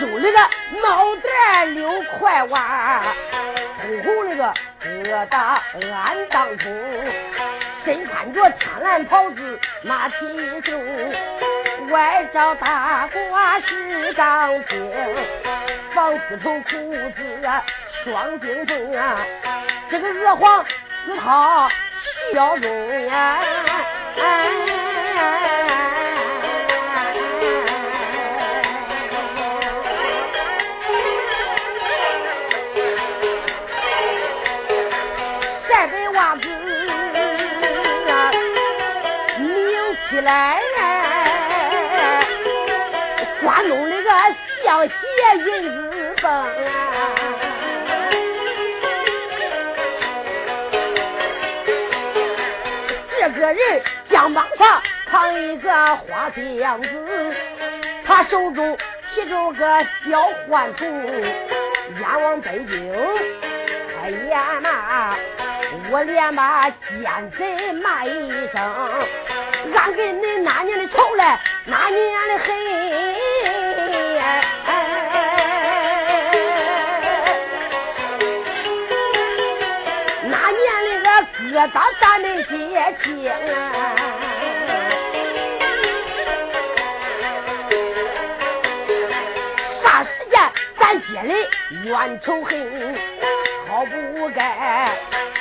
周里个脑袋溜快弯，红红那个疙瘩暗当中，身穿着天蓝袍子马蹄袖，外罩大褂是钢筋，防丝头裤子啊双钉缝啊，这个鹅黄丝绦笑容呀。来，个人肩膀上扛一个花箱子，他手中提着个小换筒，眼往北京哎呀妈，我连把奸贼骂一声。俺跟恁那年的仇来，那年的恨，的个疙瘩咱没结清，啥时间咱结的冤仇恨，好不该。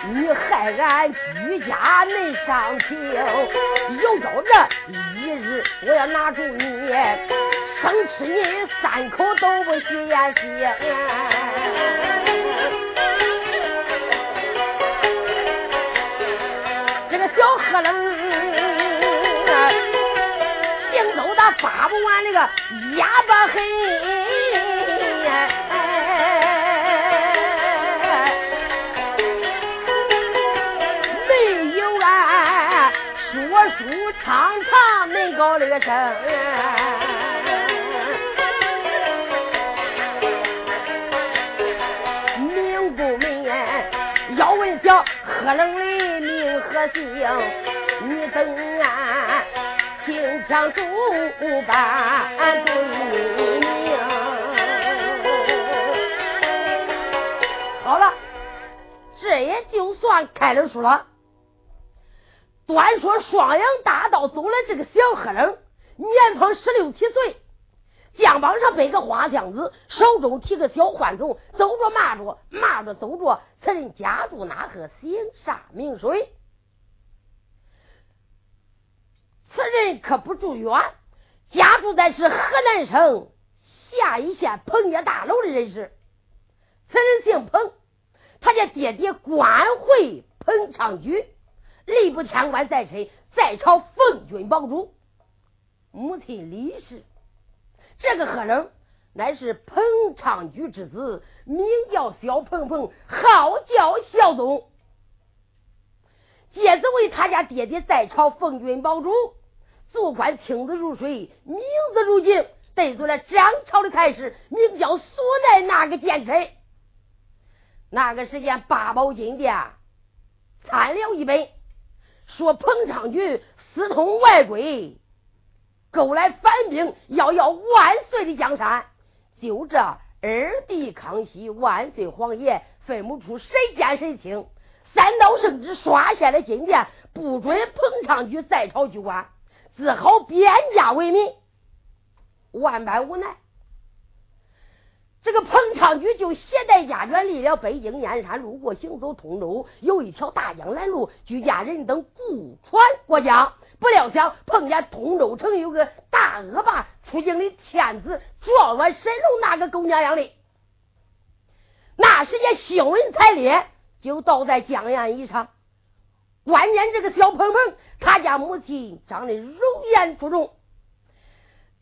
你害俺居家没上庭，有朝这一日我要拿住你，生吃你三口都不嫌腥。个小黑楞，行走的发不完那个哑巴黑。唱唱恁高那个声，明不明？要问小何冷的名和姓，你等俺清枪主办对明。好了，这也就算开了书了。端说双阳大道走来这个小黑人，年方十六七岁，肩膀上背个花箱子，手中提个小换筒，走着骂着骂着走着，此人家住哪河姓啥名谁？此人可不住远，家住在是河南省夏邑县彭家大楼的人士。此人姓彭，他家爹爹官会彭昌举。吏部天官在身，在朝奉军保主。母亲李氏，这个贺人乃是彭昌举之子，名叫小鹏鹏，号叫小东。介子为他家爹爹在朝奉军保主，做官清子如水，名字如镜，得罪了张朝的太师，名叫苏奈那个奸臣。那个时间八宝金殿参了一本。说彭昌举私通外鬼，勾来反兵，要要万岁的江山。就这二弟康熙万岁皇爷分不出谁奸谁清，三道圣旨刷下了金殿，不准彭昌举在朝居官，只好贬家为民。万般无奈。这个彭昌举就携带家眷离了北京燕山，路过行走通州，有一条大江拦路，居家人等雇船过江。不料想碰见通州城有个大恶霸出京的天子撞了神龙那个狗娘养的。那时间新闻才烈，就倒在江岸一上。关键这个小鹏鹏，他家母亲长得容颜出众。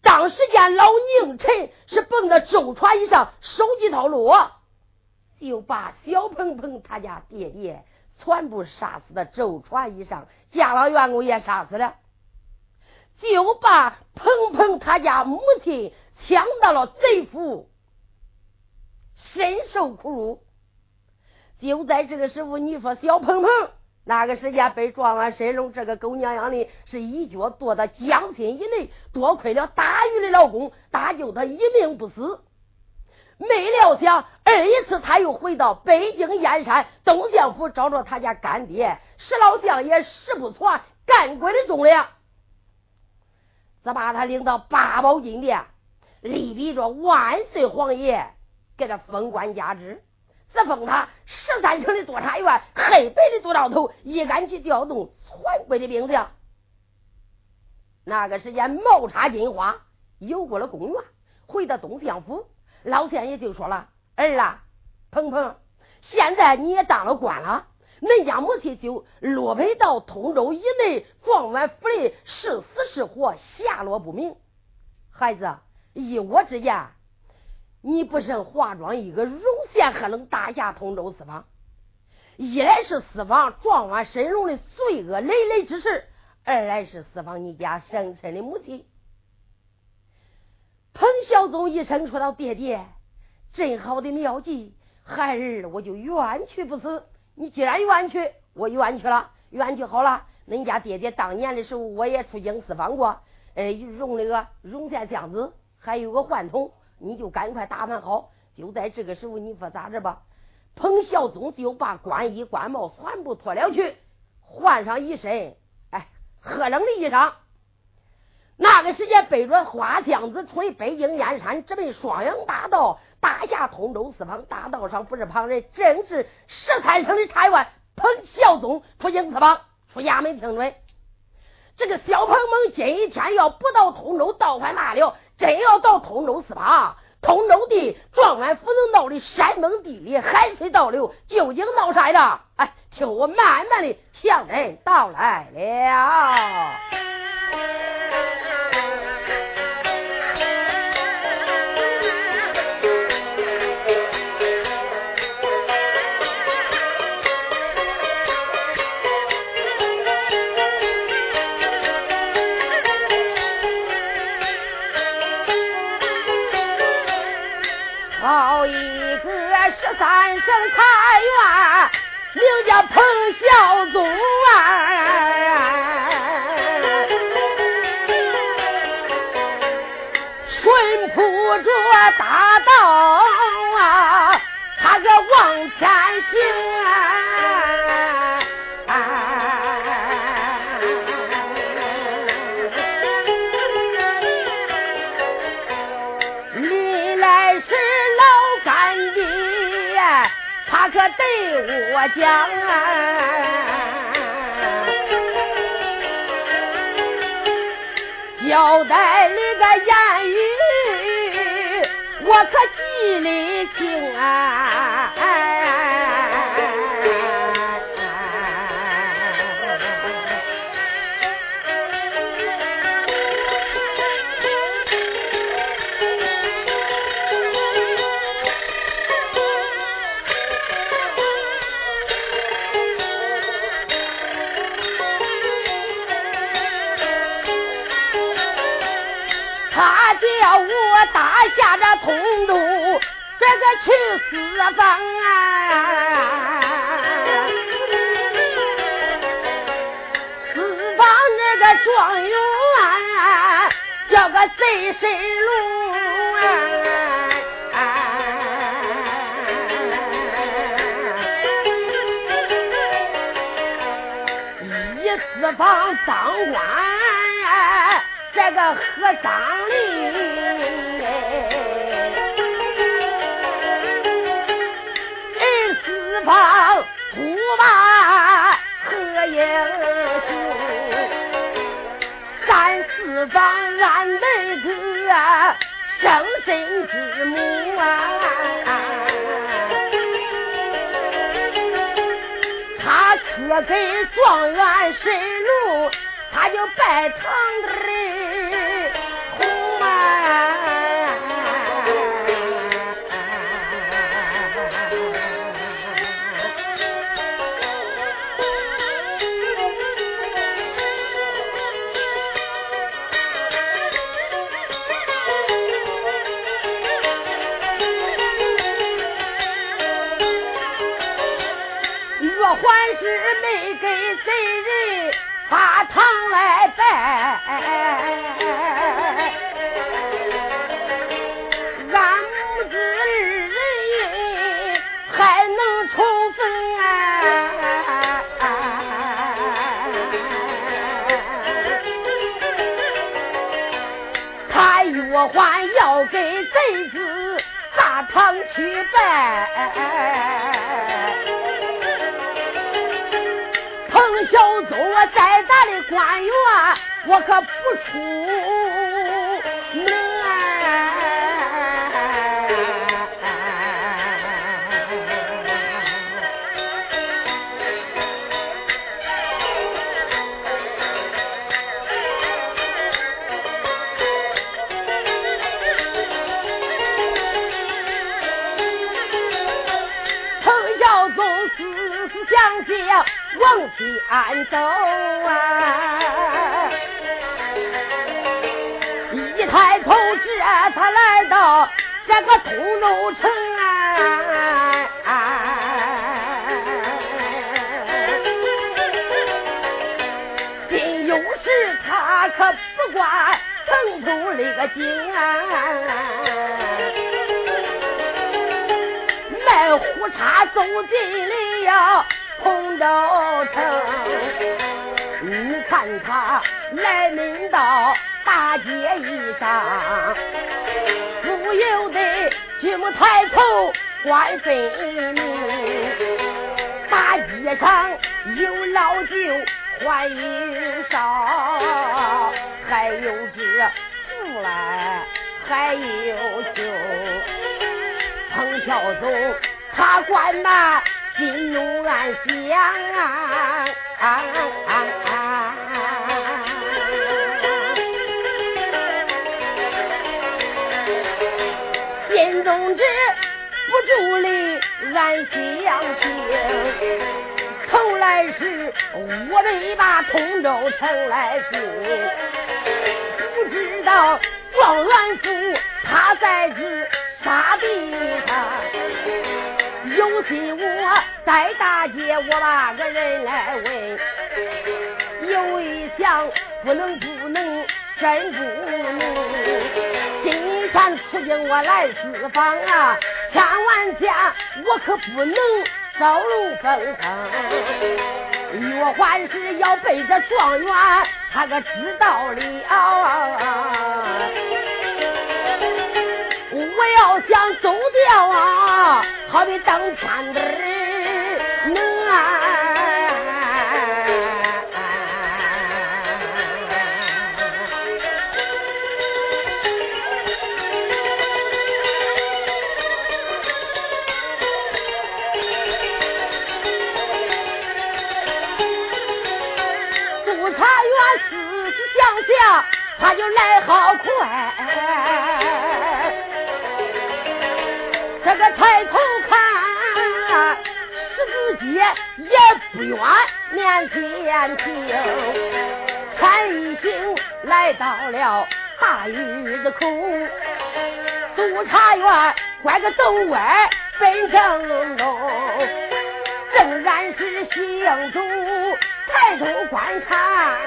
当时间，老宁臣是蹦到舟船以上，手机套路，就把小鹏鹏他家爹爹全部杀死在舟船以上，家老员工也杀死了，就把鹏鹏他家母亲抢到了贼府，深受苦辱。就在这个时候，你说小鹏鹏。那个时间被撞完神龙，这个狗娘养的，是一脚跺到江心以内。多亏了大鱼的老公搭救他一命不死。没料想，二一次他又回到北京燕山东相府，找着他家干爹石老相爷石不错干鬼的忠良，则把他领到八宝金殿，立比着万岁皇爷，给他封官加职，自封他十三城的督察员，黑白的督导头，一杆去调动全国的兵将。那个时间，毛插金花游过了公园，回到东相府。老天爷就说了：“儿啊，鹏鹏，现在你也当了官了，恁家母亲就落配到通州以内状元府里，是死是活，下落不明。孩子，依我之言，你不慎化妆一个容县，还能打下通州四方？一来是四方状元申荣的罪恶累累之事，二来是四方你家生身的母亲。”彭孝宗一声说道：“爹爹，真好的妙计，孩儿我就愿去不死。你既然愿去，我愿去了，愿去好了。恁家爹爹当年的时候，我也出京四方过，哎，用那个荣县相子，还有个宦童，你就赶快打扮好。就在这个时候，你说咋着吧？”彭孝宗就把官衣官帽全部脱了去，换上一身哎喝冷的衣裳。那个时间，背着花箱子，出北京燕山，直奔双阳大道，打下通州四方。大道上不是旁人，正是十三省的差员彭孝宗出京四方，出衙门听准。这个小彭蒙今一天要不到通州倒翻罢了，真要到通州是吧，通州的状元府能闹的山崩地裂，海水倒流，究竟闹啥的？哎，听我慢慢的向人道来了。三省察院，名叫彭孝宗啊，我讲啊，交代你个言语，我可记里清啊。下这通州，这个去四方啊！四方这个状元叫个贼神龙啊！一四方当官，这个和尚哩。不把何英雄，三四方俺那个生身之母啊，他可给状元神龙，他就拜堂的官员，我可不出向下往前走啊！一抬头，这他来到这个通州城啊！今有事他可不管城头那个景啊！卖胡茬走进了。通州城，你看他来临到大街一上，不由得举目抬头观分明。大街上有老酒还有少，还有这富来还有酒。彭孝宗他管那。心中暗想啊，心中止不住的暗想情，从来是我们把通州城来进，不知道状元府他在此沙地上。有心我在大街，我把个人来问，有一想不能不能真不能。今天出京我来四方啊，千万家我可不能走漏风声。若还是要背着状元，他可知道了。要想走掉啊，好比登天的能啊！督察员思想想，他就来好快。不远，面前停。陈一行来到了大院子口，督察院拐个斗歪奔正东，正然是行走，抬头观看，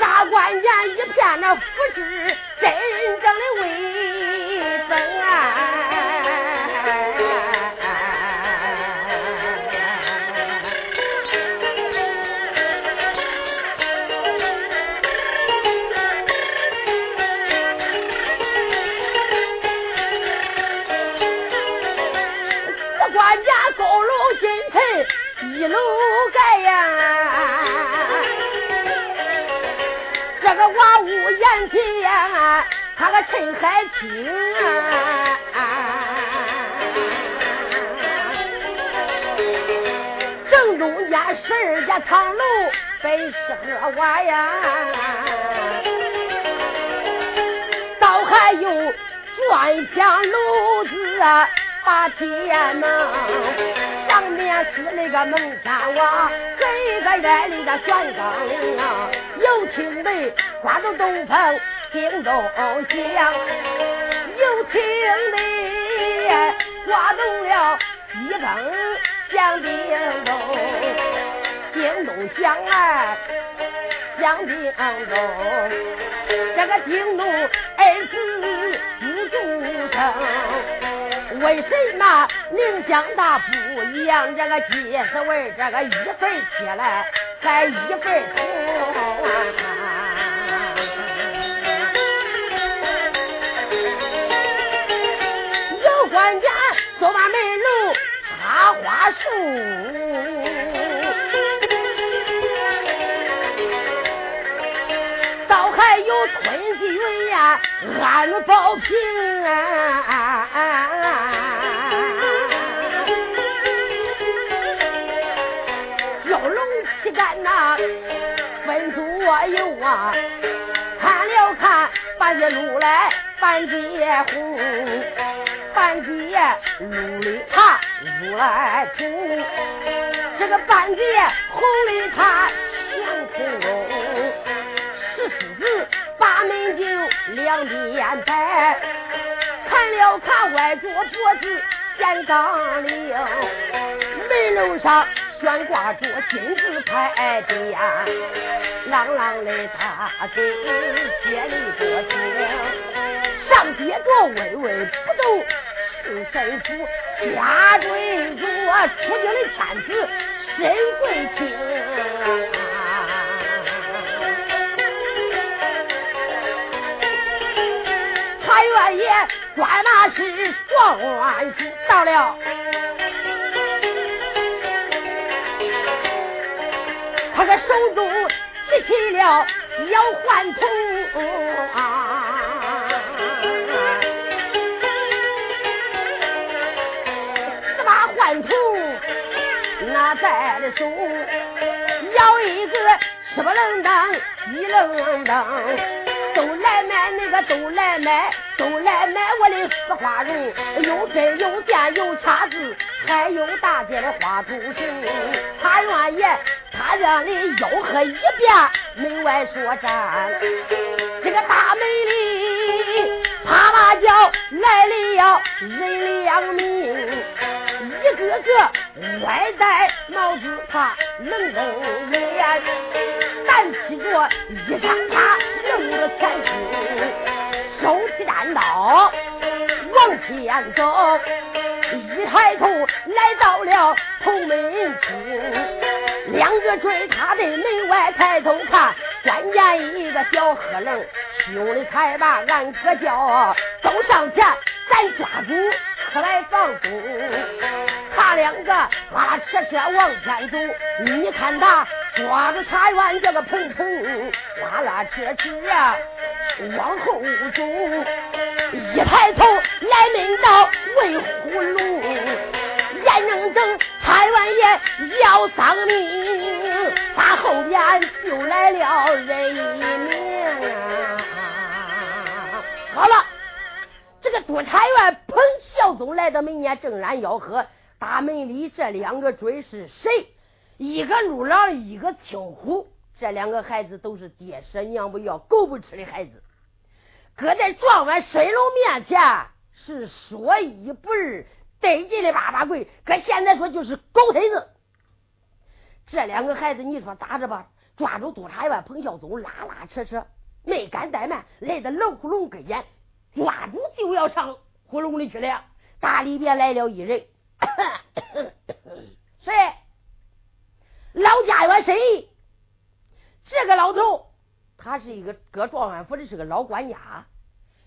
大观园一片那服饰。真正的威风啊！他个陈海清啊，正中间十二家堂楼本适合我呀，倒还有转香炉子把天门。上面是那个蒙天王，这个院里的玄岗铃啊，有听得刮动东风叮咚响，有听得刮动了西风响叮咚，叮咚响啊，响叮咚，这个叮咚二字不住声。为什么宁乡大不一样？这个鸡丝味，这个一份起来才一份啊！花树，倒还有吞气云呀，安保平安。蛟龙旗杆呐，分左右啊，看了看半截路来半截红，半截路里他入来土，这个半截红里他悬空中，石狮子把门就两边摆，看了看外桌脖子见钢铃，门楼上。悬挂着金字牌匾，朗朗的大嘴接里多听，上接着微微不动是神父，下坠着出京的天子身贵清。财元爷管那是状元书到了。他的手中提起了要换铜，这手，要一个吃不楞当，一楞当，都来买那个都来买，都来买我的丝花绒，有针有线有掐子，还有大件的花图绳，他愿意。他让你吆喝一遍，门外说站，这个大门里啪啪叫来了人两名，一个个歪戴帽子，他愣瞪脸，单披着衣裳，他愣着前胸，手提单刀往前走，一抬头来到了头门厅。两个追他的门外抬头看，关键一个小黑愣，兄弟才把俺哥叫，走上前，咱抓住可来放松。他两个拉拉扯扯往前走，你看他抓住茶园这个蓬蓬，拉拉扯扯往后走，一抬头来门道为葫芦，眼睁睁。太王爷要丧命，他后边就来了人一名。好了，这个督察院彭孝宗来到门前，正然吆喝。大门里这两个追是谁？一个陆郎，一个青虎。这两个孩子都是爹舍娘不要、狗不吃的孩子，搁在状元神龙面前是说一不二。得劲的八八跪，可现在说就是狗腿子。这两个孩子，你说咋着吧？抓住督察员彭孝宗，拉拉扯扯，没敢怠慢，来到老虎笼跟前，抓住就要上虎笼里去了。大里边来了一人，谁？老家院谁？这个老头，他是一个搁状元府的，是个老管家，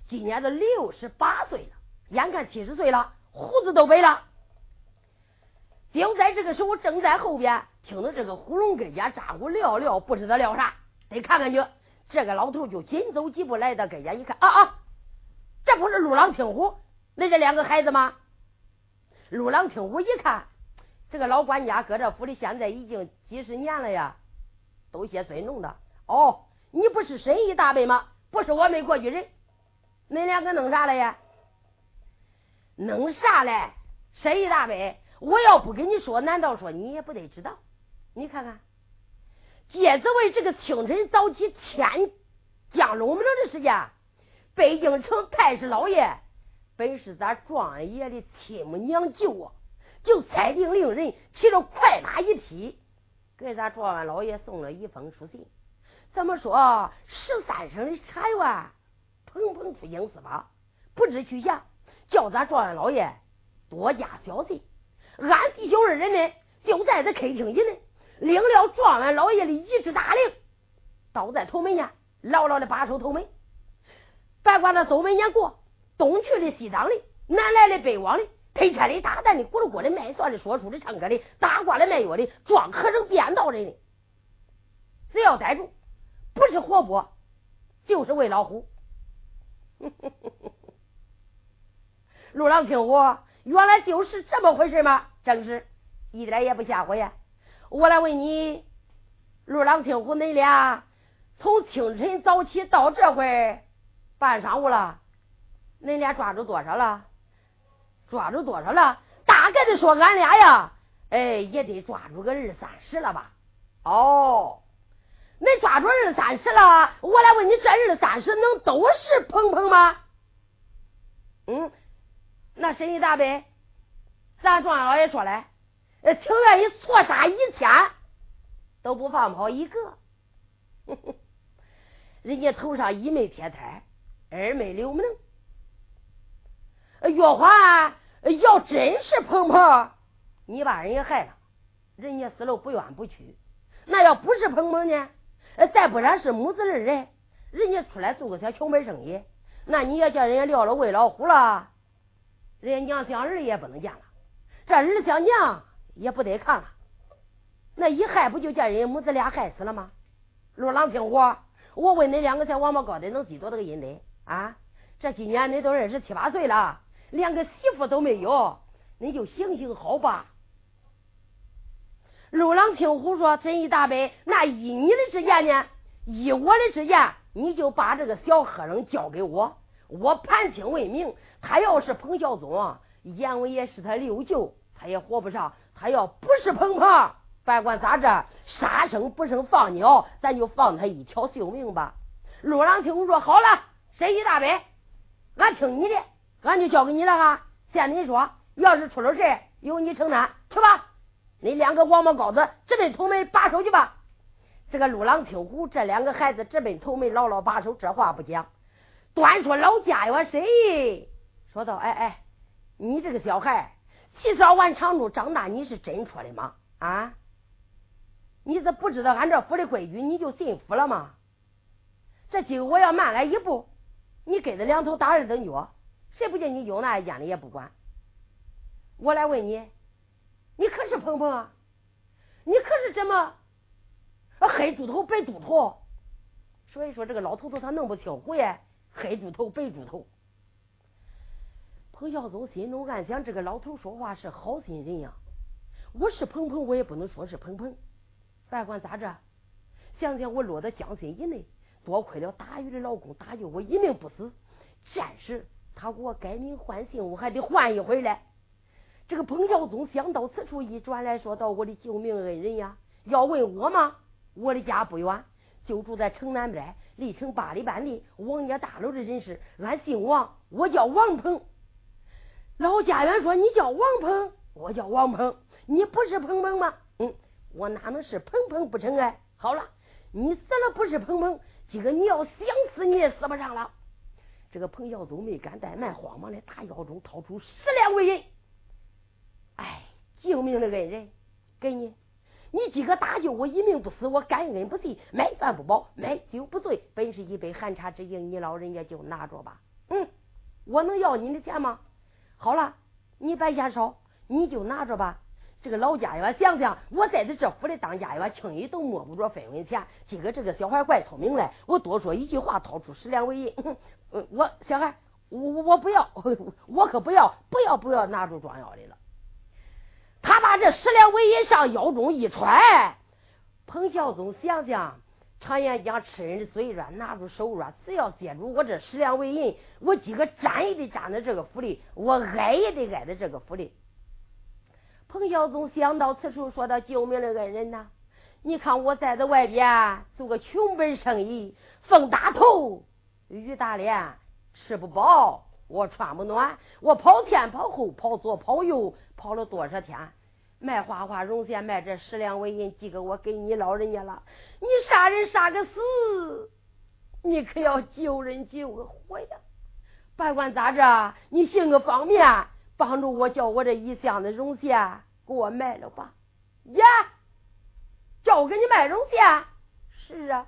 今年都六十八岁了，眼看七十岁了。胡子都白了，就在这个时候，正在后边听到这个胡龙跟家咋呼聊聊，不知道聊啥，得看看去。这个老头就紧走几步来到跟前，一看啊啊，这不是陆郎听虎那这两个孩子吗？陆郎听虎一看，这个老管家搁这府里现在已经几十年了呀，都些尊重的。哦，你不是申义大伯吗？不是我们过去人，恁两个弄啥了呀？弄啥嘞？谁大伯？我要不跟你说，难道说你也不得知道？你看看，介子为这个清晨早起天降龙门的时间，北京城太师老爷本是咱状元爷的亲母娘舅啊，就裁定令人骑着快马一匹，给咱状元老爷送了一封书信。怎么说？十三省的茶园蓬蓬出京司法，不知去向。叫咱状元老爷多加小心，俺弟兄二人呢就在这客厅里呢，领了状元老爷的一支大令，倒在头门前，牢牢的把守头门，别管他走门前过，东去的西挡的，南来的北往的，推车的打蛋的，咕噜咕的卖蒜的，说书的，唱歌的，打瓜的，卖药的，装和尚编道人的，只要逮住，不是活剥，就是喂老虎。陆郎听我，原来就是这么回事吗？正是，一点也不吓唬呀。我来问你，陆郎听虎，恁俩从清晨早起到这会半晌午了，恁俩抓住多少了？抓住多少了？大概的说，俺俩呀，哎，也得抓住个二三十了吧？哦，恁抓住二三十了，我来问你，这二三十能都是鹏鹏吗？嗯，那神医大伯，咱庄老爷说了，情愿意错杀一千，都不放跑一个。人家头上一没铁胎，二没留名。月华要真是鹏鹏，你把人家害了，人家死了不冤不屈。那要不是鹏鹏呢？再不然是母子二人，人家出来做个小穷门生意。那你要叫人家撂了喂老虎了，人家娘想儿也不能见了，这儿想娘也不得看了，那一害不就叫人母子俩害死了吗？陆郎听我，我问你两个小王八羔子能积多大个阴德啊？这今年你都二十七八岁了，连个媳妇都没有，你就行行好吧。陆郎听虎说：“真一大伯，那依你的之言呢？依我的之言。”你就把这个小和尚交给我，我盘清问明。他要是彭孝宗，阎王爷是他六舅，他也活不上。他要不是彭鹏，别管咋着，杀生不生放鸟，咱就放他一条性命吧。陆郎听虎说好了，神医大伯，俺听你的，俺就交给你了哈。现你说，要是出了事，由你承担，去吧。你两个王八羔子，直奔头门把守去吧。这个陆郎听虎，这两个孩子直奔头门，牢牢把守。这话不讲，端说老家哟谁？说道：“哎哎，你这个小孩，起早晚长路，长大你是真出的吗？啊？你是不知道俺这府的规矩，你就进府了吗？这今我要慢来一步，你跟着两头打二等脚，谁不见你有那眼里也不管。我来问你，你可是鹏鹏啊？你可是怎么？”黑猪头白猪头，所以说这个老头子他弄不清楚呀。黑猪头白猪头，彭孝宗心中暗想：这个老头说话是好心人呀。我是鹏鹏，我也不能说是鹏鹏。别管咋着，想想我落在江心以内，多亏了大禹的老公搭救我一命不死。暂时他给我改名换姓，我还得换一回来。这个彭孝宗想到此处，一转来说道：“我的救命恩人呀，要问我吗？”我的家不远，就住在城南边，离城八里半里。王家大楼的人士，俺姓王，我叫王鹏。老家园说：“你叫王鹏，我叫王鹏，你不是鹏鹏吗？”嗯，我哪能是鹏鹏不成哎？好了，你死了不是鹏鹏，今个你要想死你也死不上了。这个彭孝宗没敢怠慢，慌忙的大腰中掏出十两纹银。哎，救命的恩人，给你。你几个搭救我一命不死，我感恩不尽，买饭不饱，买酒不醉，本是一杯寒茶之敬，你老人家就拿着吧。嗯，我能要你的钱吗？好了，你别嫌少，你就拿着吧。这个老家园想想，我在这这府里当家园，轻易都摸不着分文钱。今个这个小孩怪聪明嘞，我多说一句话，掏出十两纹银。我小孩，我我不要，我可不要，不要不要拿出装药的了。他把这十两纹银上腰中一揣，彭孝宗想想，常言讲吃人的嘴软，拿住手软。只要接住我这十两纹银，我今个站也得站在这个府里，我挨也得挨在这个府里。彭孝宗想到此处，说道：“救命的恩人呐，你看我在这外边做个穷本生意，风大头，雨大脸，吃不饱。”我穿不暖，我跑前跑后，跑左跑右，跑了多少天？卖花花绒线，卖这十两纹银，寄给我给你老人家了。你杀人杀个死，你可要救人救个活呀！别管咋着，你行个方便，帮助我叫我这一箱子绒线给我卖了吧。呀，叫我给你卖绒线？是啊，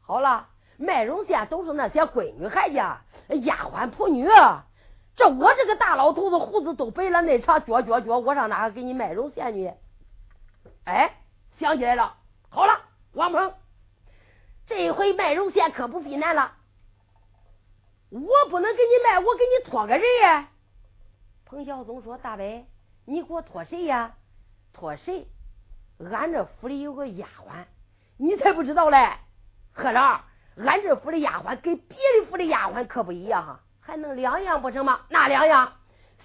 好了，卖绒线都是那些闺女孩家。丫鬟仆女，这我这个大老头子胡子都白了，那长脚脚脚，我上哪给你卖肉线去？哎，想起来了，好了，王鹏，这一回卖肉线可不费难了。我不能给你卖，我给你托个人呀。彭孝宗说：“大伯，你给我托谁呀？托谁？俺这府里有个丫鬟，你才不知道嘞。和尚，俺这府的丫鬟跟别的府的丫鬟可不一样哈。”还能两样不成吗？哪两样？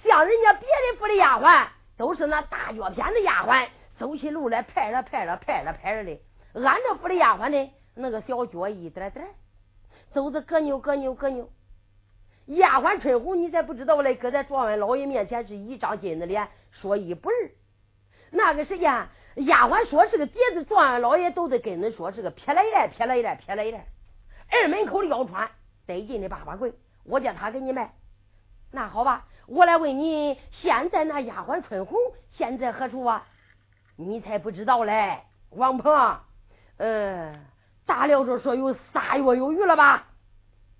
像人家别的府的丫鬟，都是那大脚片的丫鬟，走起路来拍着拍着拍着拍着的。俺这府的丫鬟呢，那个小脚一点点，走着咯扭咯扭咯扭。丫鬟春红，你才不知道嘞，搁在状元老爷面前是一张金子脸，说一不二。那个时间，丫鬟说是个碟子，状元老爷都得跟恁说是个撇来来撇来来撇来来。二门口的腰穿得劲的八八棍。我叫他给你卖，那好吧，我来问你，现在那丫鬟春红现在何处啊？你才不知道嘞，王鹏，嗯，大料着说有仨月有余了吧？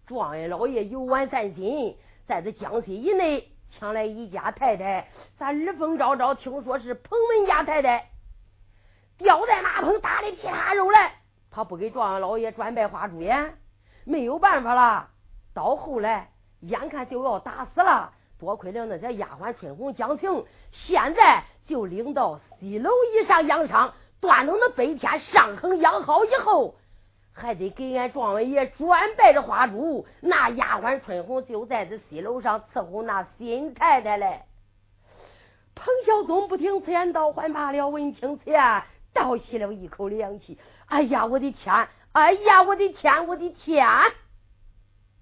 状元老爷游玩散心，在这江西以内抢来一家太太，咱耳风昭昭听说是彭文家太太，吊在马棚打的皮叉肉来，他不给状元老爷转拜花烛颜，没有办法了。到后来，眼看就要打死了，多亏了那些丫鬟春红讲情，现在就领到西楼以上养伤，断等那白天伤痕养好以后，还得给俺状元爷转拜着花烛。那丫鬟春红就在这西楼上伺候那新太太嘞。彭孝宗不听此言，倒还罢了。闻听此言，倒吸了一口凉气。哎呀，我的天！哎呀，我的天！我的天！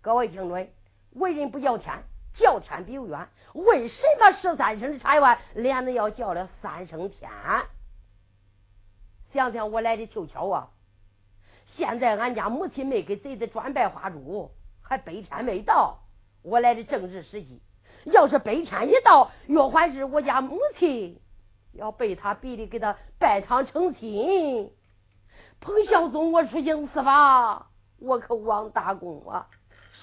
各位听准，为人不叫天，叫天比有冤。为什么十三声的茶园连着要叫了三声天？想想我来的凑巧啊！现在俺家母亲没给贼子转拜花烛，还白天没到，我来的正是时机。要是白天一到，若还是我家母亲要被他逼的给他拜堂成亲，彭孝宗我出京司法，我可忘大功啊！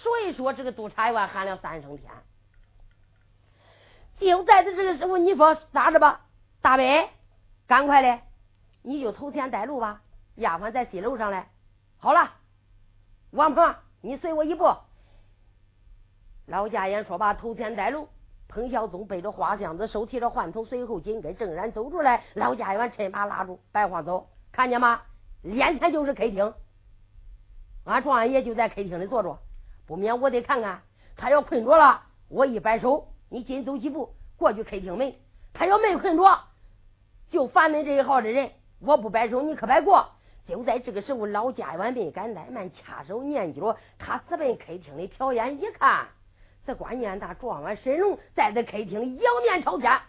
所以说，这个督察院喊了三声天。就在这这个时候，你说咋着吧？大伯，赶快的，你就头前带路吧。丫鬟在西楼上嘞。好了，王婆，你随我一步。老家言说罢，头前带路。彭孝宗背着花箱子，手提着换头，随后紧跟正然走出来。老家园趁马拉住，白话走，看见吗？眼前就是客厅，俺状元爷就在客厅里坐着。不免我得看看，他要困着了，我一摆手，你紧走几步过去开厅门。他要没困着，就烦恁这一号的人，我不摆手，你可别过。就在这个时候，老家园没敢怠慢，掐手念脚，他直奔客厅里瞟眼一看，这关键大状元沈荣在这客厅仰面朝天，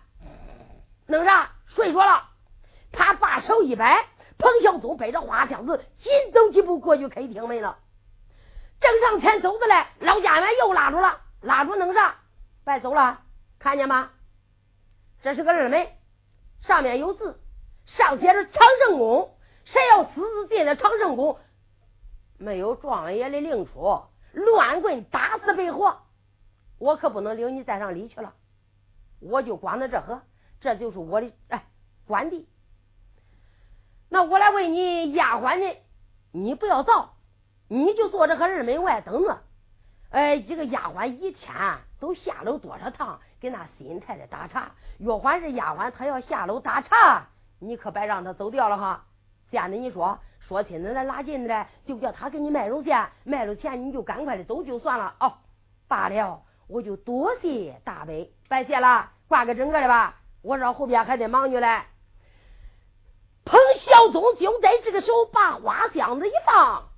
弄啥？睡着了。他把手一摆，彭孝宗背着花箱子，紧走几步过去开厅门了。正上前走着嘞，老家园又拉住了，拉住弄啥？别走了，看见吗？这是个二门，上面有字，上写着长胜宫。谁要私自进了长胜宫，没有状元爷的令出，乱棍打死白活。我可不能领你再上里去了，我就光到这河，这就是我的哎官地。那我来问你，丫鬟呢？你不要造。你就坐着和二门外等着，哎，一个丫鬟一天都下楼多少趟给那新太太打茶？若还是丫鬟，她要下楼打茶，你可别让她走掉了哈。现在你说说亲的来拉近的，就叫他给你卖肉钱，卖了钱你就赶快的走就算了哦。罢了，我就多谢大伯，白谢了，挂个整个的吧。我这后边还得忙去嘞。彭孝宗就在这个时候把花箱子一放。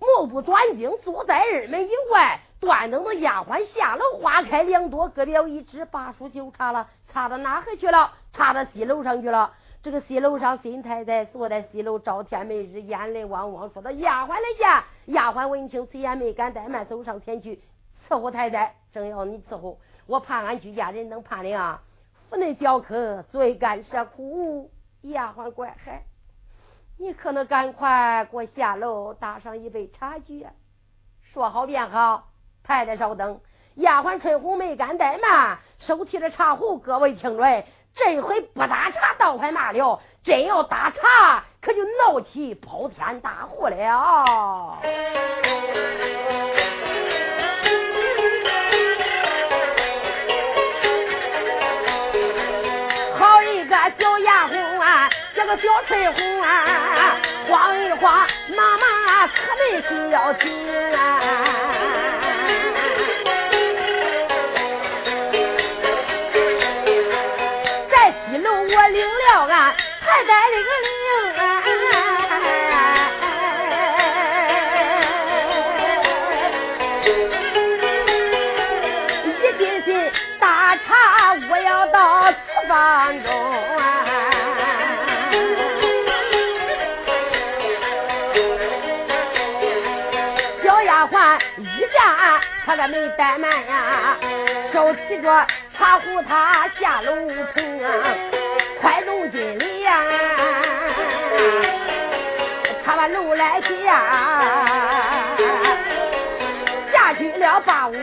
目不转睛坐在二门以外，端等着丫鬟下楼。花开两朵，各表一枝，把书就插了，插到哪去去了？插到西楼上去了。这个西楼上，新太太坐在西楼，朝天没日，眼泪汪汪，说道：“丫鬟来见。”丫鬟闻听此言，没敢怠慢，走上前去伺候太太。正要你伺候，我怕俺居家人能怕你啊！府内教客最干舌苦，丫鬟乖孩。你可能赶快给我下楼打上一杯茶具。说好便好，太太稍等。丫鬟春红没敢怠慢，手提着茶壶，各位听着，这回不打茶倒快骂了，真要打茶，可就闹起跑天大祸了。好一个小丫鬟，这个小翠红啊，晃一晃，妈妈可没消停啊。我领了俺还带了个没怠慢呀，手提着茶壶他下楼棚啊。快动金里呀，他把路来下，下去了八五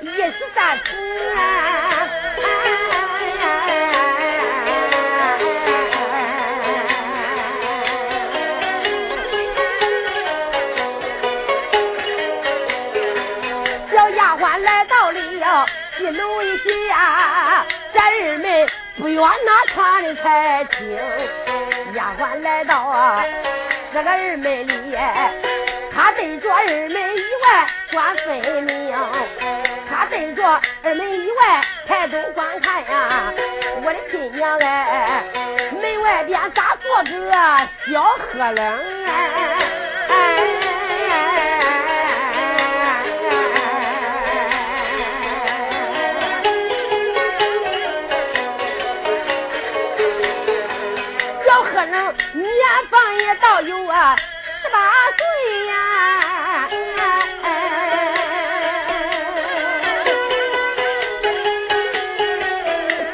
一十三次啊！们。不愿那看的才听，丫鬟来到啊，这个二门里，他对着二门以外观分明，他对着二门以外抬头观看呀，我的亲娘哎，门外边咋坐个小贺冷哎？放也倒有啊十八岁呀，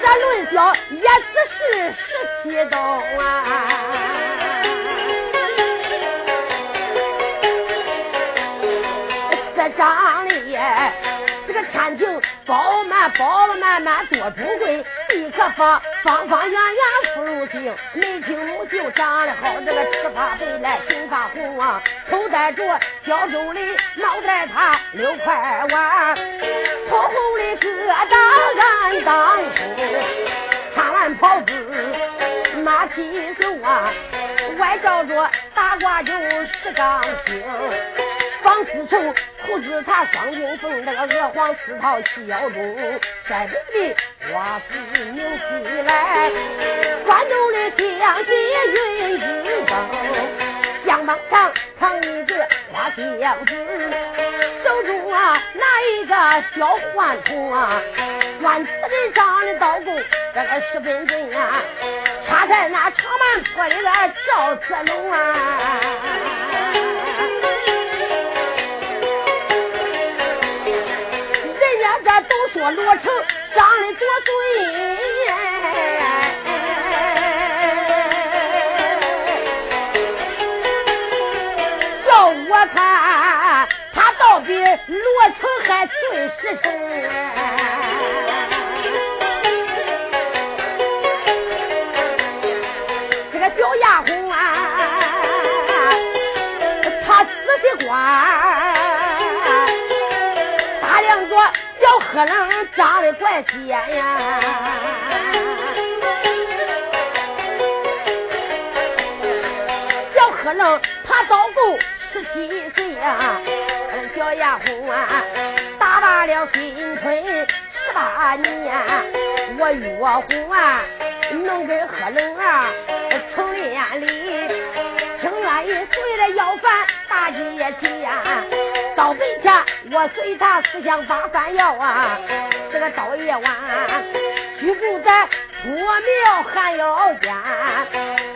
这论小也只是十七冬啊，这张里这个天庭饱满饱满满多主贵。立刻方方方圆圆福如星，眉清目秀长得好，这个赤发白来心发红啊，头戴着胶州的，脑袋他六块碗，头红的疙瘩俺当初，穿完袍子拿起手啊，外罩着大褂就十钢星。方丝绸胡子，他双顶缝，那个鹅黄丝套细腰中，晒白的花丝拧起来，关中的江西云之风，肩膀上扛一个花箱子，手中啊拿一个小换筒啊，万子人长的刀工，这个十分准啊，插在那长满坡里的赵子龙啊。说罗成长得多俊，叫我看他倒比罗成还俊十成。这个小丫鬟啊，他仔细观。打量着贺冷长得怪尖呀，小贺冷他早够十七岁呀，小丫鬟啊，打罢了新春十八年，我岳父啊，能跟贺冷啊成连理，情愿意随着要饭大街前。到白天，我随他思想发饭药啊。这个到夜晚，居住在破庙寒窑间，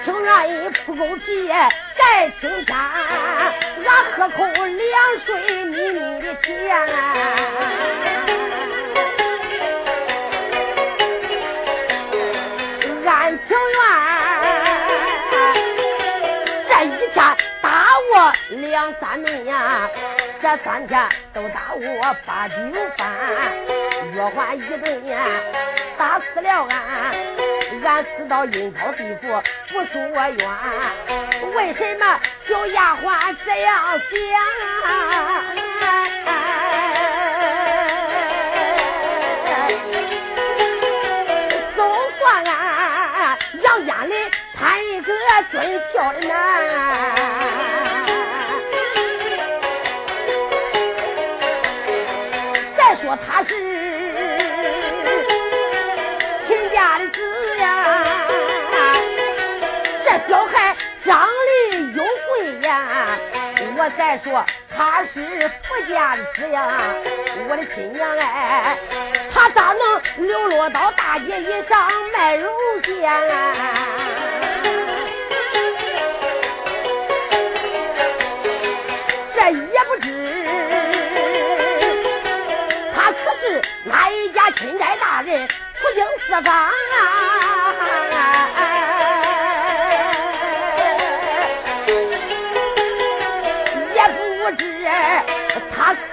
情愿意铺枸杞盖青天，俺喝口凉水秘密的甜。俺情愿这一天打我两三顿呀。这三天都打我八九番，月还一顿打死了俺，俺死到阴曹地府不恕我冤。为什么小丫鬟这样想？杨家里摊一个尊俏的男，再说他是富家的子呀，我的亲娘哎。他咋能流落到大街以上卖肉间？这也不知他可是哪一家亲差大人出京四方啊？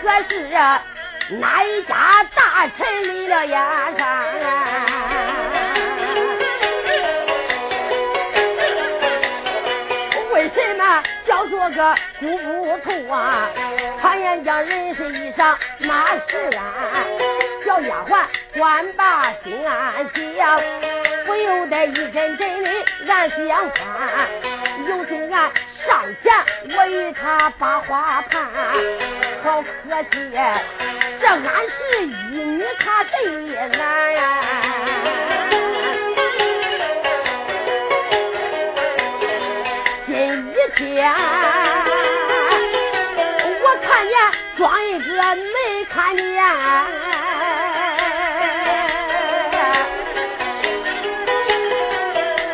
可是。哪一家大臣离了眼山？为什么叫做个顾不透啊？传言讲人是衣裳马是鞍，叫丫鬟官把心安详，不由得一阵阵的暗相看。有心俺上前，我与他把话谈，好可惜。这俺是一女，他是一男？今一天我看见装一个没看见，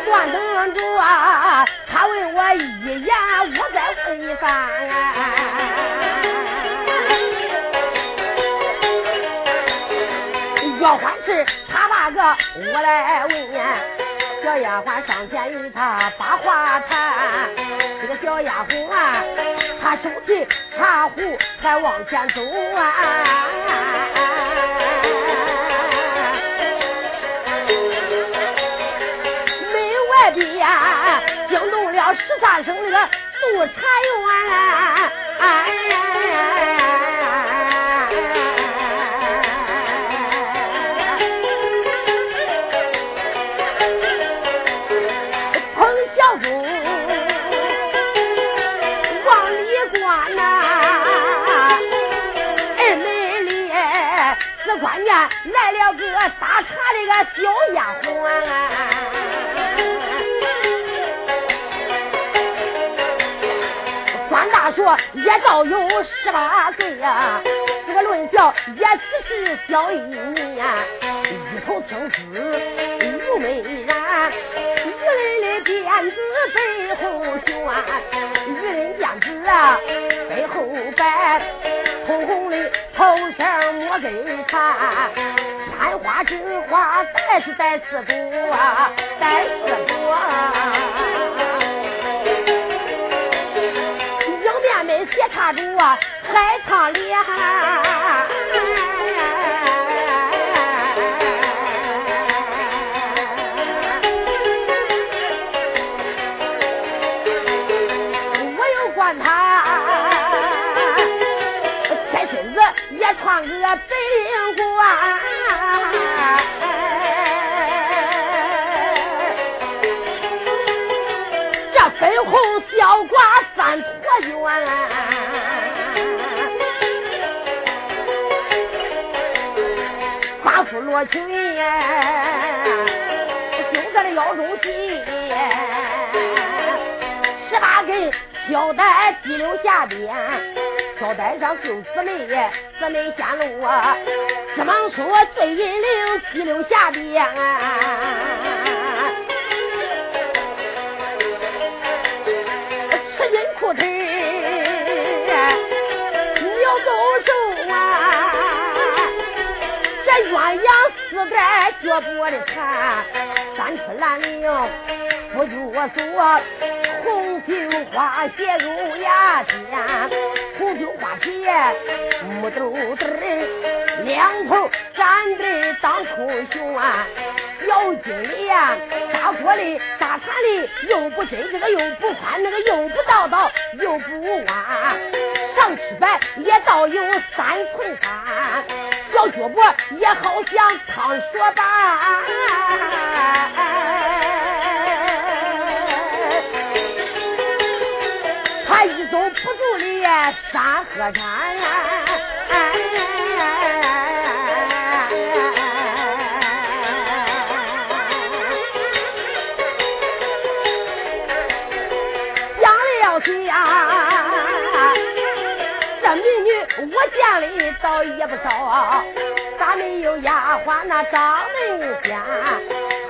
关等着啊！他问我一言，我再问一番。要换是他那个，我来问呀。小丫鬟上前与他把话谈。这个小丫鬟啊，她手提茶壶还往前走啊。门外边惊动了十三省那个督察员。来了打岔的个小丫鬟，关大说也倒有十八岁呀，这个论小也只是小一年，一头青丝如美髯，玉人的辫子背后悬，玉人辫子啊背后摆，红红的头上抹根缠。簪花枝花，带是带刺骨啊，带刺骨啊。迎面门斜插住啊，海棠莲。我又管他，贴身子也穿个白领褂。八副罗裙就在那腰中系，十八根小带滴溜下边，小带上绣姊妹，姊妹显露啊，急忙说最引领滴溜下边。裤腿鸯丝带脚脖的缠，三尺蓝绫不住我说，红绣花鞋入牙尖，红二九花皮，木兜兜儿，两头站的当空熊啊，姚经理呀，大锅里大铲里，又不真这个又不宽，那个又不道道又不弯，上吃饭也倒有三寸宽，小脚脖也好像汤勺把。他一走不住的三河山，我见的倒也不少，咋没有丫鬟那长得仙？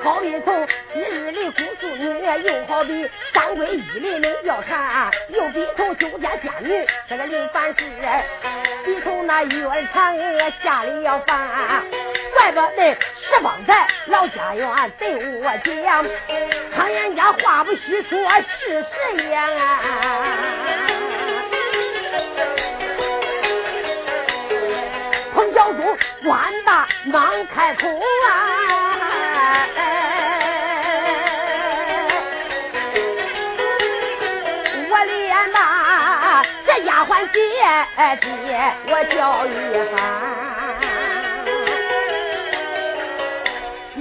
好比从昔日的姑苏女，又好比三归一里没貂蝉，又比从九天仙女这个林凡事，比从那玉儿嫦娥下里要烦，怪不得十方在老家园对我讲，常言家话不虚说，事实言。小祖官大忙开口啊！丫鬟姐姐，我叫一番。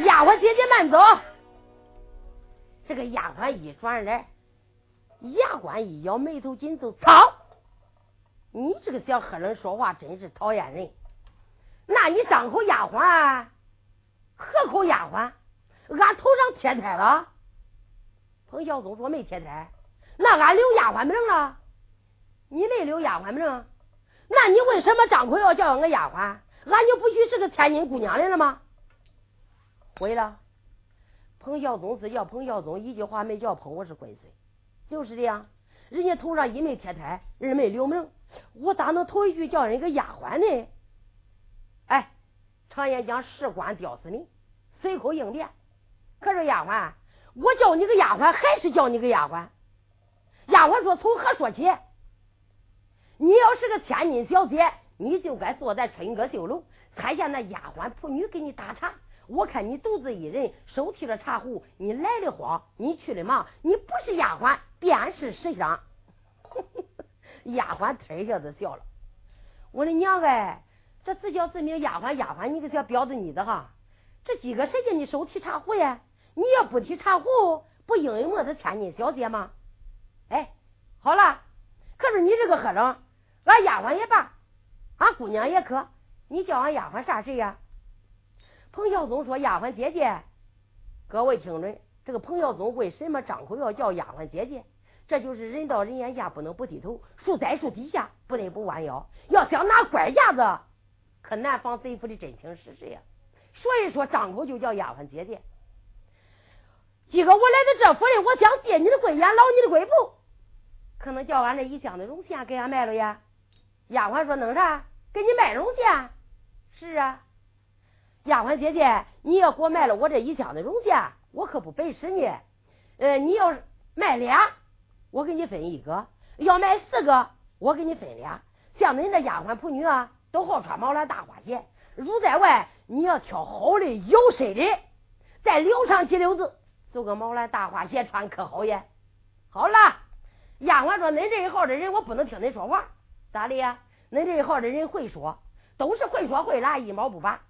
丫鬟姐姐慢走。这个丫鬟一转脸，牙关一咬，眉头紧皱。操！你这个小黑人说话真是讨厌人。那你张口丫鬟，何口丫鬟？俺头上贴胎了。彭孝宗说没贴胎，那俺留丫鬟名了。你没留丫鬟名，那你为什么张口要叫俺个丫鬟？俺就不许是个天津姑娘来了吗？回了，彭孝宗是叫彭孝宗，一句话没叫彭，我是龟孙，就是这样。人家头上一没贴胎，二没留名，我咋能头一句叫人个丫鬟呢？常言讲，士官吊死你，随口应变。可是丫鬟，我叫你个丫鬟，还是叫你个丫鬟？丫鬟说：“从何说起？”你要是个千金小姐，你就该坐在春阁绣楼，台下那丫鬟仆女给你打茶。我看你独自一人手提着茶壶，你来的慌，你去的忙，你不是丫鬟便是食香。丫鬟忒一下子笑了，我的娘哎，这自叫自名丫鬟，丫鬟你个小婊子妮子哈，这几个谁叫你手提茶壶呀？你要不提茶壶，不应应么子千金小姐吗？哎，好了，可是你这个和尚。俺丫鬟也罢，俺姑娘也可，你叫俺丫鬟啥事呀？彭孝宗说：“丫鬟姐姐，各位听准，这个彭孝宗为什么张口要叫丫鬟姐姐？这就是人到人眼下不能不低头，树在树底下不得不弯腰。要想拿拐架子，可难防贼夫的真情实事呀。所以说，张口就叫丫鬟姐姐。今个我来到这府里，我想借你的贵言，捞你的贵布，可能叫俺这一箱子绒线给俺卖了呀。”丫鬟说：“弄啥？给你卖绒线？是啊，丫鬟姐姐，你要给我卖了我这一箱子绒线，我可不白使你。呃，你要卖俩，我给你分一个；要卖四个，我给你分俩。像恁这丫鬟仆女啊，都好穿毛兰大花鞋，如在外，你要挑好的、有身的，再留上几绺子，做个毛兰大花鞋穿可好耶。好了，丫鬟说：恁这一号的人，我不能听恁说话。”咋的呀？恁这一号的人会说，都是会说会拉，一毛不拔。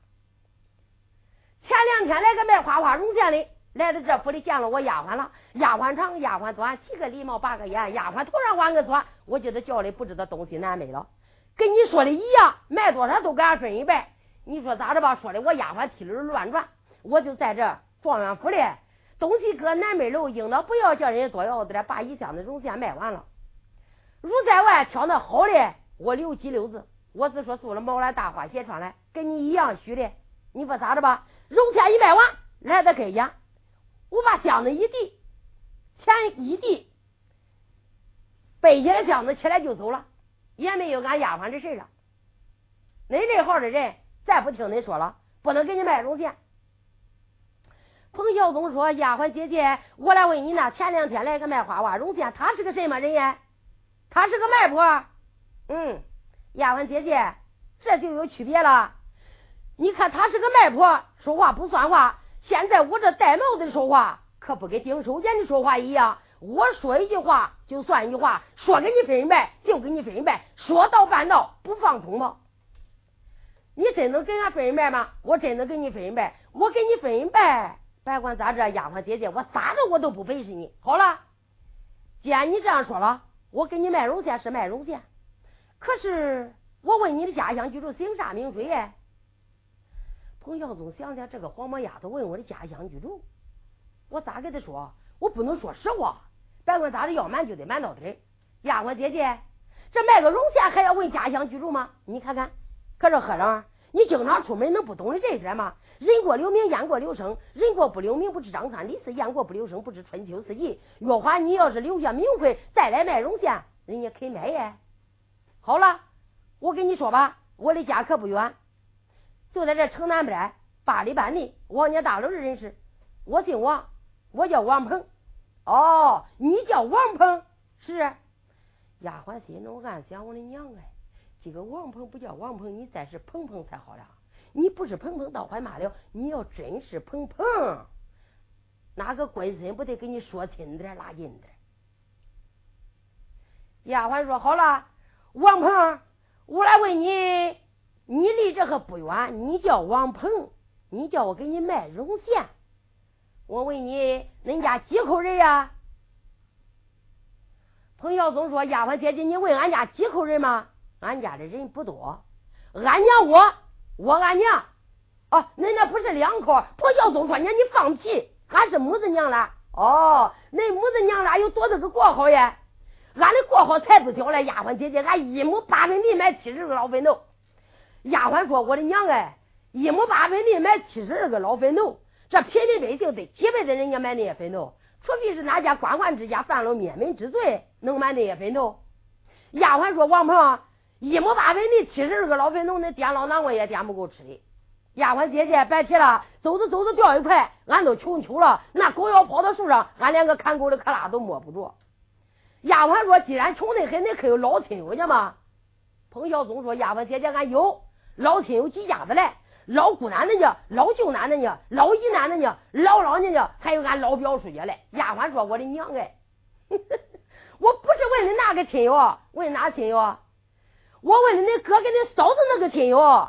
前两天来个卖花花绒线的，来到这府里见了我丫鬟了。丫鬟长，丫鬟短，七个礼貌八个眼，丫鬟头上挽个错，我觉得叫的不知道东西南北了。跟你说的一样，卖多少都给俺分一半。你说咋着吧？说的我丫鬟踢溜乱转，我就在这状元府里，东西搁南门楼，应当不要叫人家多要点，把一箱子绒线卖完了。如在外挑那好的，我留几溜子。我是说做了毛蓝大花鞋穿来，跟你一样虚的。你说咋着吧？绒线一卖完，来到跟前，我把箱子一递，钱一递，背起来箱子起来就走了，也没有俺丫鬟的事了。恁这号的人再不听恁说了，不能给你卖绒线。彭孝宗说：“丫鬟姐姐，我来问你，那前两天来个卖花花绒线，他是个什么人呀？”他是个卖婆，嗯，丫鬟姐姐，这就有区别了。你看他是个媒婆，说话不算话。现在我这戴帽子说话，可不跟丁守俭的说话一样。我说一句话就算一句话，说给你分一半就给你分一半，说到办到不放空吗？你真能跟俺分一半吗？我真能给你分一半，我给你分一半，别管咋着，丫鬟姐姐，我咋着我都不背是你。好了，既然你这样说了，我给你卖绒线是卖绒线，可是我问你的家乡居住姓啥名谁？彭孝宗想想这个黄毛丫头问我的家乡居住，我咋给他说？我不能说实话。别管咋的，要瞒就得瞒到底。丫鬟姐姐，这卖个绒线还要问家乡居住吗？你看看，可是和尚，你经常出门能不懂的这一点吗？人过留名，雁过留声。人过不留名，不知张三李四；雁过不留声，不知春秋四季。月华，你要是留下名讳，再来卖绒线，人家肯买耶。好了，我跟你说吧，我的家可不远，就在这城南边八里半里王家大楼的人士。我姓王，我叫王鹏。哦，你叫王鹏是？丫鬟心中暗想：我的娘哎，这个王鹏不叫王鹏，你再是鹏鹏才好了。你不是鹏鹏，倒还罢了。你要真是鹏鹏，哪个官绅不得给你说亲点、拉近点？丫鬟说：“好了，王鹏，我来问你，你离这可不远，你叫王鹏，你叫我给你卖绒线。”我问你，恁家几口人呀？彭孝宗说：“丫鬟姐姐，你问俺家几口人吗？俺家的人不多，俺娘我，我俺娘。哦，恁那不是两口？彭孝宗说：‘娘，你放屁，俺是母子娘俩。’哦，恁母子娘俩有多大个过好呀？俺的过好才不小嘞，丫鬟姐姐，俺一亩八分地买七十个老坟头。丫鬟说：‘我的娘哎，一亩八分地买七十二个老坟头。’这平民百姓得几辈子人家买那些坟头，除非是哪家官宦之家犯了灭门之罪，能买那些坟头。丫鬟说：“王鹏，一亩八分地，七十二个老坟头，那颠老南瓜也点不够吃的。”丫鬟姐姐别提了，走着走着掉一块，俺都穷求了。那狗要跑到树上，俺连个看狗的克拉都摸不着。丫鬟说：“既然穷得很，你可有老亲友家吗？”彭孝宗说：“丫鬟姐姐，俺有老亲友几家子嘞。”老姑奶奶呢？老舅奶奶呢？老姨奶奶呢？姥姥呢？还有俺老表叔家嘞。丫鬟说：“我的娘哎，我不是问你哪个亲友，问哪亲友？我问的你哥跟你嫂子那个亲友。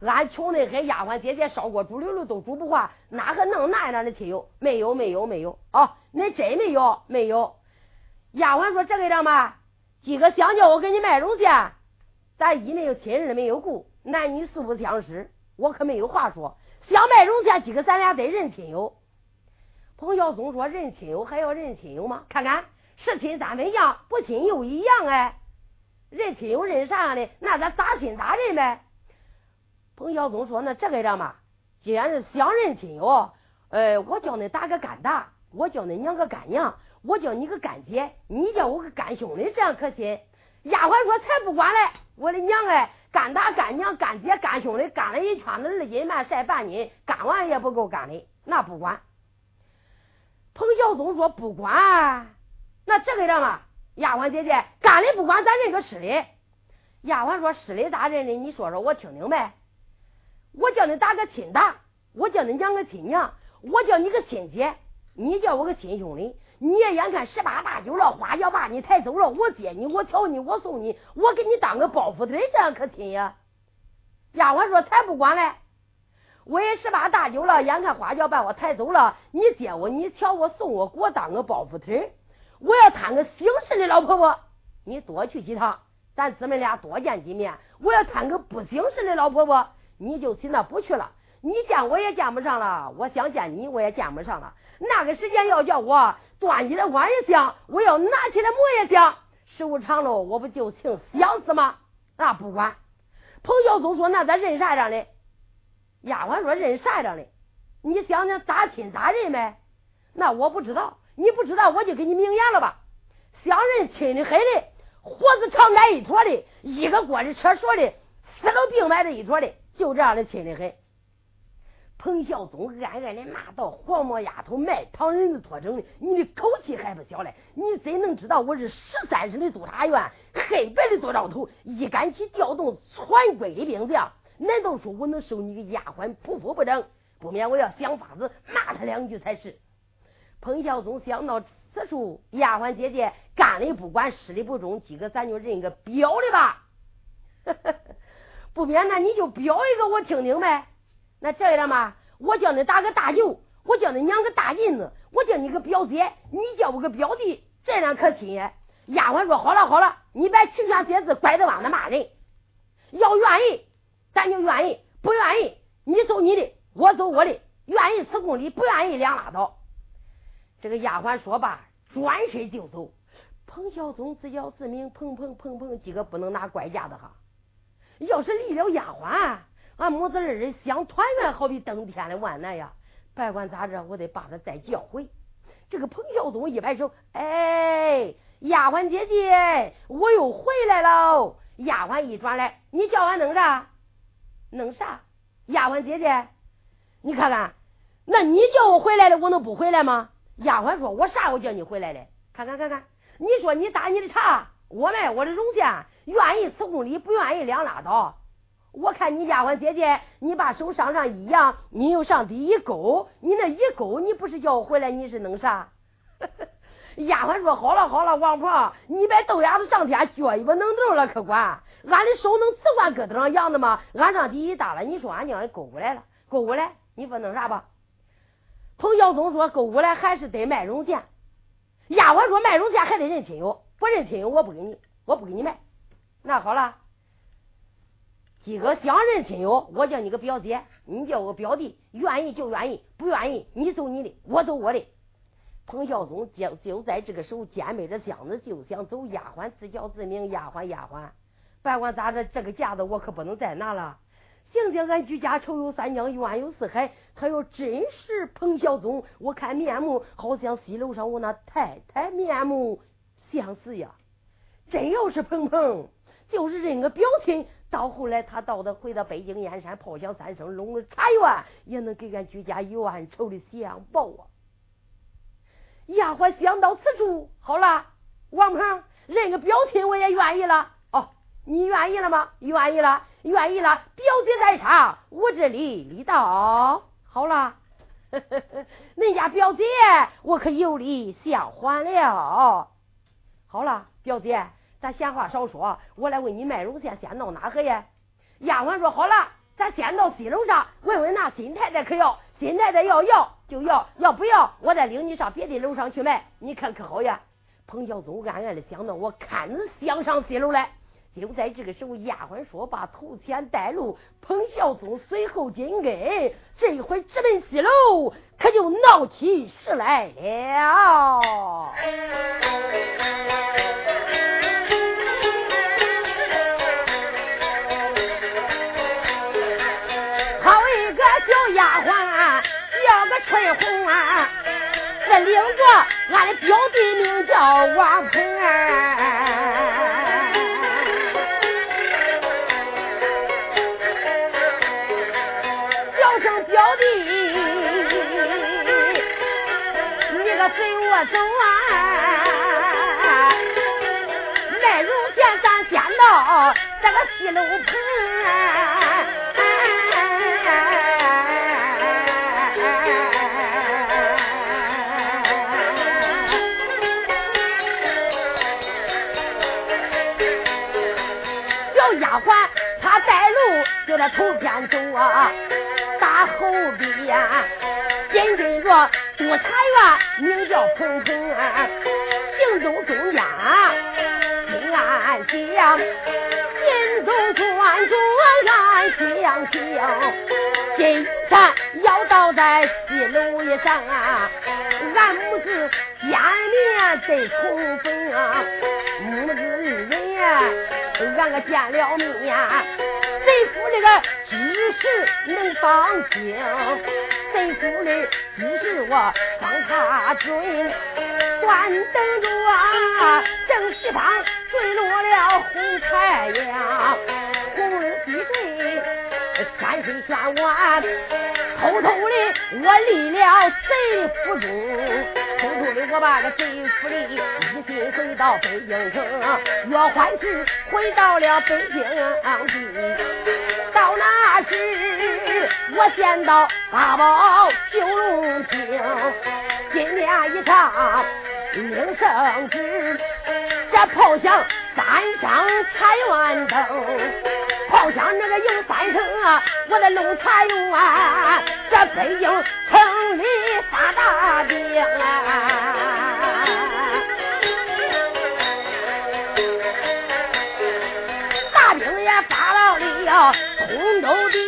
俺穷的很，丫鬟姐姐烧锅煮溜溜都煮不化，哪个弄那样的亲友？没有，没有，没有啊！恁真没有，没有。丫鬟说：这个样吧，几个香蕉我给你卖肉去，咱一没有亲人没有故。”男女素不相识，我可没有话说。想卖绒线，今个咱俩得认亲友。彭孝宗说：“认亲友还要认亲友吗？看看是亲三分样，不亲又一样哎。认亲友认啥样的？那咱咋亲咋认呗。”彭孝宗说：“那这个样嘛，既然是想认亲友，呃，我叫你打个干大，我叫你娘个干娘，我叫你个干姐，你叫我个干兄弟，这样可亲。”丫鬟说：“才不管嘞，我的娘哎！”干大干娘干爹干兄弟干了一圈子二斤半晒半斤，干完也不够干的，那不管。彭孝宗说不管，那这个样啊，丫鬟姐姐干的不管，咱认个失礼。丫鬟说失礼咋认的？你说说我听听呗。我叫你打个亲大，我叫你娘个亲娘，我叫你个亲姐，你叫我个亲兄弟。你也眼看十八大九了，花轿把你抬走了，我接你，我挑你，我送你，我给你当个包袱腿，这样可亲呀？丫鬟说才不管嘞，我也十八大九了，眼看花轿把我抬走了，你接我，你挑我，送我，给我当个包袱腿。我要摊个姓氏的老婆婆，你多去几趟，咱姊妹俩多见几面。我要摊个不姓氏的老婆婆，你就去那不去了。你见我也见不上了，我想见你我也见不上了。那个时间要叫我。端起来碗也香，我要拿起来馍也香，时间长了我不就成想死吗？那不管。彭孝宗说：“那咱认啥样的？”丫鬟说：“认啥样的？你想想咋亲咋认呗？那我不知道，你不知道我就给你明言了吧。想认亲的很的，活子长挨一坨的，一个锅的车说的，死了病埋在一坨的，就这样的亲的很。”彭孝宗暗暗的骂道：“黄毛丫头，卖糖人子拖成的，你的口气还不小嘞！你怎能知道我是十三省的督察员，黑白的做兆头，一杆旗调动全国的兵将？难道说我能受你个丫鬟仆妇不成？不免我要想法子骂他两句才是。”彭孝宗想到此处，丫鬟姐姐干的不管，湿的不中，今个咱就认个表的吧。不免那你就表一个我听听呗。那这样吧，我叫你打个大舅，我叫你娘个大妗子，我叫你个表姐，你叫我个表弟，这样可亲呀。丫鬟说好了好了，你别曲圈写字，拐着弯子骂人。要愿意，咱就愿意；不愿意，你走你的，我走我的。愿意辞公礼，不愿意两拉倒。这个丫鬟说罢，转身就走。彭孝宗自叫自明，砰砰砰砰，几个不能拿拐架子哈。要是离了丫鬟。俺母子二人想团圆，好比登天的万难呀！别管咋着，我得把他再叫回。这个彭孝宗一摆手，哎，丫鬟姐姐，我又回来了。丫鬟一转来，你叫俺弄啥？弄啥？丫鬟姐姐，你看看，那你叫我回来的，我能不回来吗？丫鬟说：“我啥？我叫你回来的？看看看看，你说你打你的茶，我卖我的绒线，愿意辞公里，不愿意两拉倒。”我看你丫鬟姐姐，你把手上上一扬，你又上底一勾，你那一勾，你不是叫我回来，你是弄啥？丫鬟说：“好了好了，王婆，你别豆芽子上天，脚一不能动了，可管。俺的手能瓷管疙瘩上扬的吗？俺上底一搭了，你说俺娘也勾过来了，勾过来，你说弄啥吧？”彭孝宗说：“勾过来还是得卖绒线。”丫鬟说：“卖绒线还得认亲友，不认亲友我不给你，我不给你卖。”那好了。几个想认亲友，我叫你个表姐，你叫我表弟，愿意就愿意，不愿意你走你的，我走我的。彭孝宗就就在这个时候，肩背着箱子就想走。丫鬟自叫自名，丫鬟丫鬟，别管咋着，这个架子我可不能再拿了。行行，俺居家仇有三江，冤有四海。他要真是彭孝宗，我看面目好像西楼上我那太太面目相似呀。真要是彭彭，就是认个表亲。到后来，他到的回到北京燕山，炮响三声，拢了茶园，也能给俺居家一万仇的相报啊！丫鬟想到此处，好了，王鹏认个表亲，我也愿意了。哦，你愿意了吗？愿意了，愿意了。表姐在场，我这里礼到。好了，恁家表姐，我可有礼相还了。好了，表姐。咱闲话少说，我来问你卖绒线先到哪个呀？丫鬟说好了，咱先到西楼上问问那金太太可要，金太太要要就要，要不要我再领你上别的楼上去卖，你看可好呀？彭孝宗暗暗的想到，我看你想上西楼来。就在这个时候，丫鬟说把头前带路，彭孝宗随后紧跟，这一回直奔西楼，可就闹起事来了。俺的表弟名叫王鹏，叫声表弟，你个随我走啊，卖肉钱咱先到这个西楼棚。就在头前走啊，打后边呀，紧跟着督察员名叫鹏鹏啊，行走中间心安详，行走转转安详详，今天要到在西楼上啊，俺母子见面得重逢啊，母子二人呀，俺个见了面。贼夫那个知识能当兵，贼夫的知识我帮他准。端等着啊，正西方坠落了红太阳，红日低垂，天水宣完，偷偷的我立了贼府中，偷偷的我把那贼府里一心回到北京城，岳欢是回到了北京地，到那时我见到八宝九龙厅，今年一场领圣旨，这炮响三声茶园灯，炮响那个有三声啊，我的龙茶园，这北京城里发大兵啊，大兵也发到了通州地。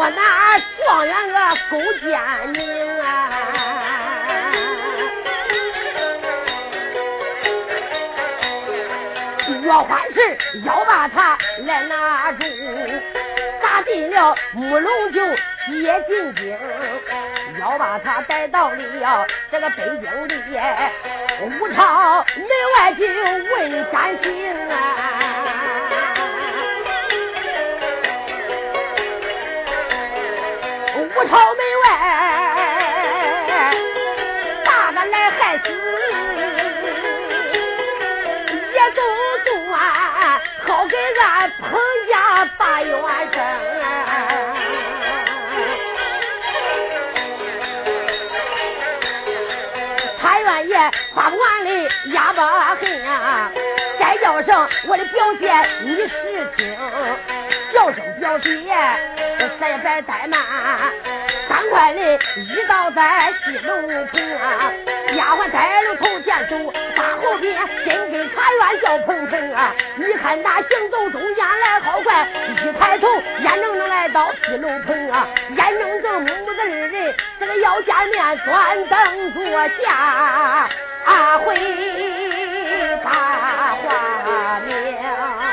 我那状元个勾践名啊，岳欢是要把他来拿住，打进了乌龙就接进京，要把他带到了这个北京里，武朝门外就问斩刑啊。不朝门外，大的来害死，也都动啊，好给俺彭家把冤生。差员爷发不完的哑巴恨啊，再叫声我的表姐你试听，叫声表姐。再也别怠慢，三块人一到在戏楼棚啊丫鬟摘了头前走大后边紧跟茶园叫鹏程啊。你看那行走中间来好快一抬头眼睁睁来到戏楼棚啊。眼睁睁母子二人这个要见面专等坐下下回把话明